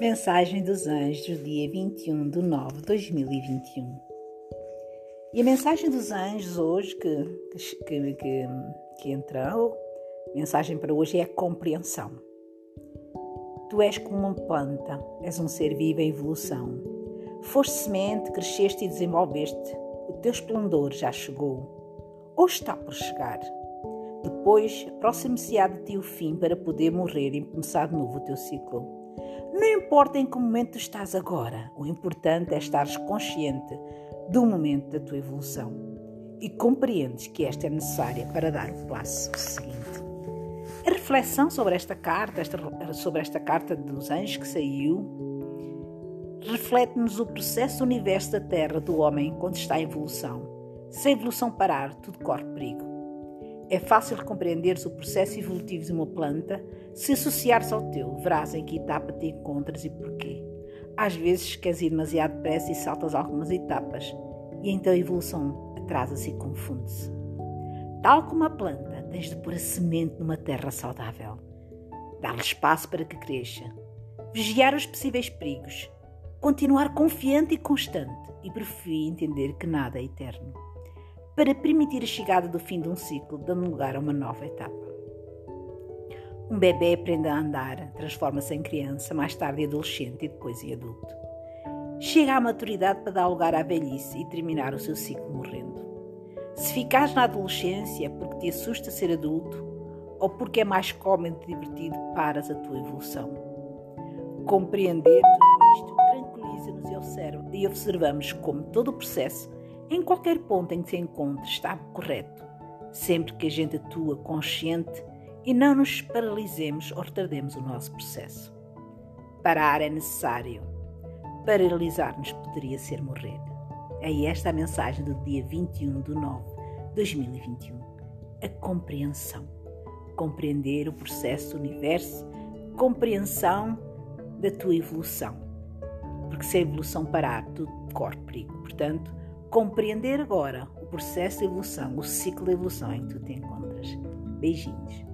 Mensagem dos Anjos dia 21 de nove de 2021. E a mensagem dos anjos hoje que, que, que, que entrou, mensagem para hoje é a compreensão. Tu és como uma planta, és um ser vivo em evolução. Foste semente, cresceste e desenvolveste. O teu esplendor já chegou, ou está por chegar. Depois, aproxime-se-á de ti o fim para poder morrer e começar de novo o teu ciclo. Não importa em que momento estás agora, o importante é estares consciente do momento da tua evolução e compreendes que esta é necessária para dar o passo seguinte. A reflexão sobre esta carta, esta, sobre esta carta dos anjos que saiu, reflete-nos o processo do universo da Terra do homem quando está em evolução. Se a evolução parar, tudo corre perigo. É fácil compreenderes o processo evolutivo de uma planta se associares ao teu, verás em que etapa te encontras e porquê. Às vezes queres ir demasiado depressa e saltas algumas etapas, e então a evolução atrasa-se e confunde-se. Tal como a planta, tens de pôr a semente numa terra saudável, dar-lhe espaço para que cresça, vigiar os possíveis perigos, continuar confiante e constante. E por fim entender que nada é eterno para permitir a chegada do fim de um ciclo, dando lugar a uma nova etapa. Um bebê aprende a andar, transforma-se em criança, mais tarde em adolescente e depois em adulto. Chega à maturidade para dar lugar à velhice e terminar o seu ciclo morrendo. Se ficares na adolescência porque te assusta ser adulto ou porque é mais cómodo e divertido, paras a tua evolução. Compreender tudo isto tranquiliza-nos e observamos como todo o processo em qualquer ponto em que se encontre, está correto, sempre que a gente atua consciente e não nos paralisemos ou retardemos o nosso processo. Parar é necessário. Paralisar-nos poderia ser morrer. É esta a mensagem do dia 21 de 9 de 2021. A compreensão. Compreender o processo do universo, compreensão da tua evolução. Porque se a evolução parar, tudo corre perigo. Portanto, compreender agora o processo de evolução, o ciclo de evolução em que tu te encontras. Beijinhos.